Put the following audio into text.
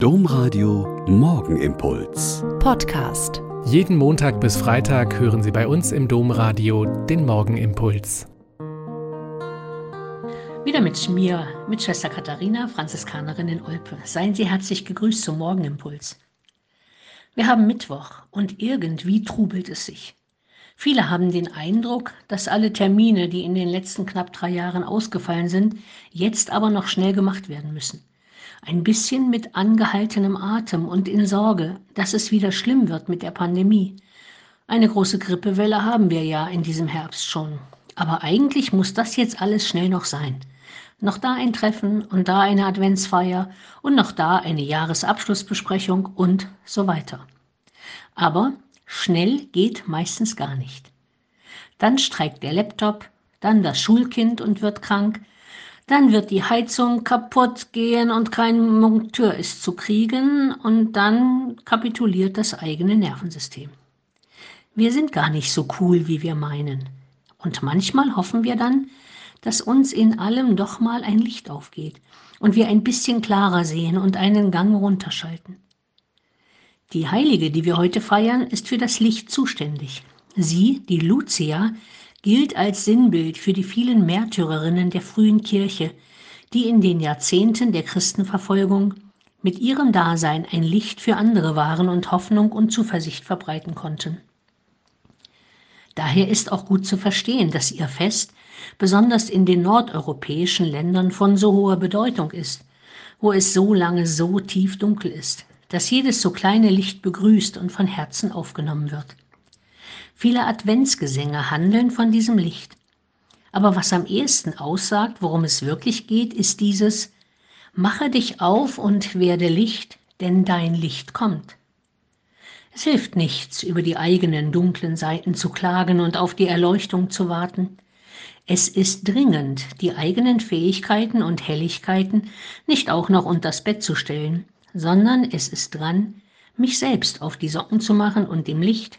Domradio Morgenimpuls. Podcast. Jeden Montag bis Freitag hören Sie bei uns im Domradio den Morgenimpuls. Wieder mit mir, mit Schwester Katharina, Franziskanerin in Olpe. Seien Sie herzlich gegrüßt zum Morgenimpuls. Wir haben Mittwoch und irgendwie trubelt es sich. Viele haben den Eindruck, dass alle Termine, die in den letzten knapp drei Jahren ausgefallen sind, jetzt aber noch schnell gemacht werden müssen. Ein bisschen mit angehaltenem Atem und in Sorge, dass es wieder schlimm wird mit der Pandemie. Eine große Grippewelle haben wir ja in diesem Herbst schon. Aber eigentlich muss das jetzt alles schnell noch sein. Noch da ein Treffen und da eine Adventsfeier und noch da eine Jahresabschlussbesprechung und so weiter. Aber Schnell geht meistens gar nicht. Dann streikt der Laptop, dann das Schulkind und wird krank, dann wird die Heizung kaputt gehen und kein Monteur ist zu kriegen und dann kapituliert das eigene Nervensystem. Wir sind gar nicht so cool, wie wir meinen. Und manchmal hoffen wir dann, dass uns in allem doch mal ein Licht aufgeht und wir ein bisschen klarer sehen und einen Gang runterschalten. Die Heilige, die wir heute feiern, ist für das Licht zuständig. Sie, die Lucia, gilt als Sinnbild für die vielen Märtyrerinnen der frühen Kirche, die in den Jahrzehnten der Christenverfolgung mit ihrem Dasein ein Licht für andere waren und Hoffnung und Zuversicht verbreiten konnten. Daher ist auch gut zu verstehen, dass ihr Fest besonders in den nordeuropäischen Ländern von so hoher Bedeutung ist, wo es so lange so tief dunkel ist dass jedes so kleine Licht begrüßt und von Herzen aufgenommen wird. Viele Adventsgesänge handeln von diesem Licht. Aber was am ehesten aussagt, worum es wirklich geht, ist dieses Mache dich auf und werde Licht, denn dein Licht kommt. Es hilft nichts, über die eigenen dunklen Seiten zu klagen und auf die Erleuchtung zu warten. Es ist dringend, die eigenen Fähigkeiten und Helligkeiten nicht auch noch unters Bett zu stellen, sondern es ist dran, mich selbst auf die Socken zu machen und dem Licht,